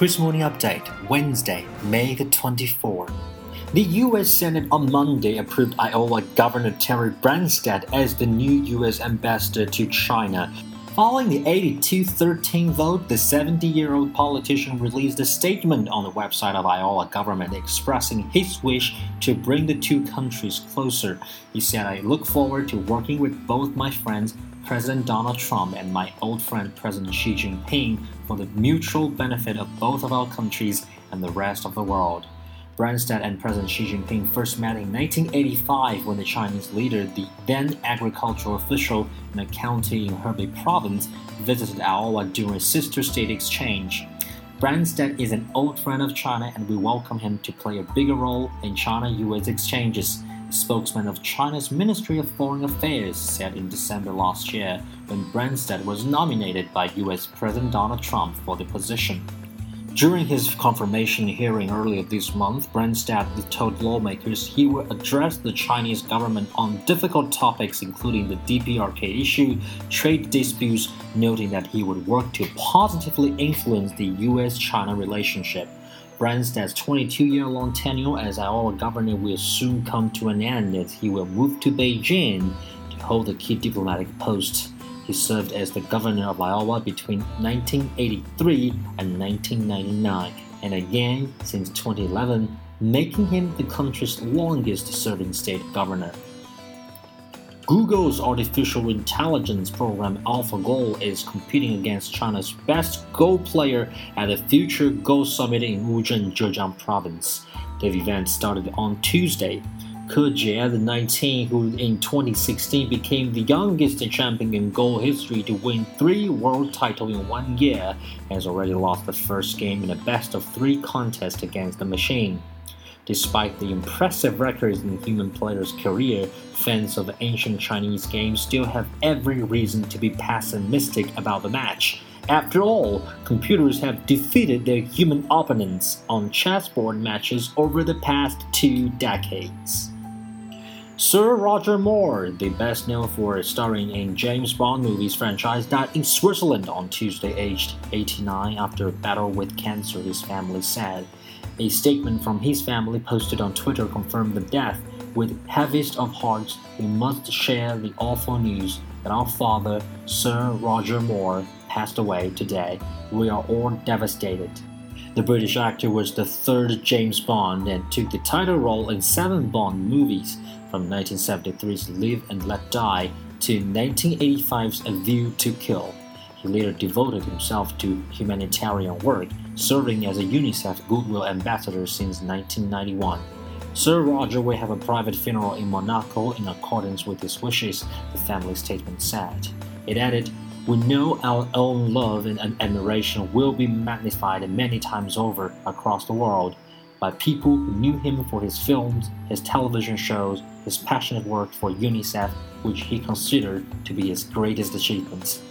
Kris Morning Update, Wednesday, May the 24th. The U.S. Senate on Monday approved Iowa Governor Terry Branstad as the new U.S. ambassador to China. Following the 82 13 vote, the 70 year old politician released a statement on the website of Iowa government expressing his wish to bring the two countries closer. He said, I look forward to working with both my friends President Donald Trump and my old friend President Xi Jinping for the mutual benefit of both of our countries and the rest of the world. Branstad and President Xi Jinping first met in 1985 when the Chinese leader, the then agricultural official in a county in Hebei province, visited Iowa during a sister state exchange. Branstad is an old friend of China and we welcome him to play a bigger role in China US exchanges a spokesman of China's Ministry of Foreign Affairs said in December last year when Branstad was nominated by US President Donald Trump for the position. During his confirmation hearing earlier this month, Branstad told lawmakers he would address the Chinese government on difficult topics including the DPRK issue, trade disputes, noting that he would work to positively influence the US China relationship. Branstad's 22 year long tenure as Iowa governor will soon come to an end as he will move to Beijing to hold a key diplomatic post. He served as the governor of Iowa between 1983 and 1999, and again since 2011, making him the country's longest serving state governor. Google's artificial intelligence program AlphaGo is competing against China's best Go player at the Future Go Summit in Wuzhen, Zhejiang Province. The event started on Tuesday. Ke Jie, the 19, who in 2016 became the youngest champion in Go history to win three world titles in one year, has already lost the first game in a best of three contest against the machine. Despite the impressive records in human players' career, fans of the ancient Chinese games still have every reason to be pessimistic about the match. After all, computers have defeated their human opponents on chessboard matches over the past two decades. Sir Roger Moore, the best known for starring in James Bond movies franchise, died in Switzerland on Tuesday, aged 89, after a battle with cancer, his family said. A statement from his family posted on Twitter confirmed the death. With heaviest of hearts, we must share the awful news that our father, Sir Roger Moore, passed away today. We are all devastated. The British actor was the third James Bond and took the title role in seven Bond movies, from 1973's Live and Let Die to 1985's A View to Kill. He later devoted himself to humanitarian work, serving as a UNICEF Goodwill Ambassador since 1991. Sir Roger will have a private funeral in Monaco in accordance with his wishes, the family statement said. It added, We know our own love and admiration will be magnified many times over across the world by people who knew him for his films, his television shows, his passionate work for UNICEF, which he considered to be his greatest achievements.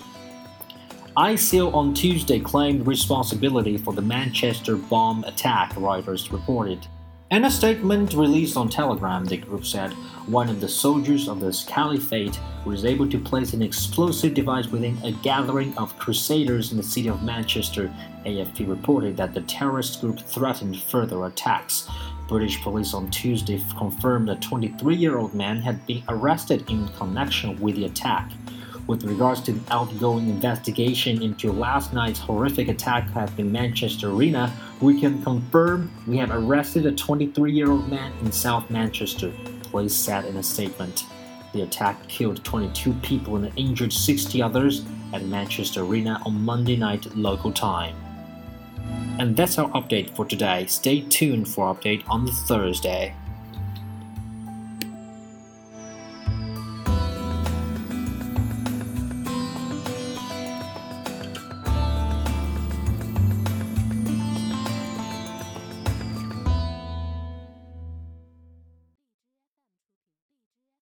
ISIL on Tuesday claimed responsibility for the Manchester bomb attack, Reuters reported. In a statement released on Telegram, the group said one of the soldiers of the caliphate was able to place an explosive device within a gathering of crusaders in the city of Manchester. AFP reported that the terrorist group threatened further attacks. British police on Tuesday confirmed a 23 year old man had been arrested in connection with the attack. With regards to the outgoing investigation into last night's horrific attack at the Manchester Arena, we can confirm we have arrested a 23 year old man in South Manchester, police said in a statement. The attack killed 22 people and injured 60 others at Manchester Arena on Monday night local time. And that's our update for today. Stay tuned for update on Thursday.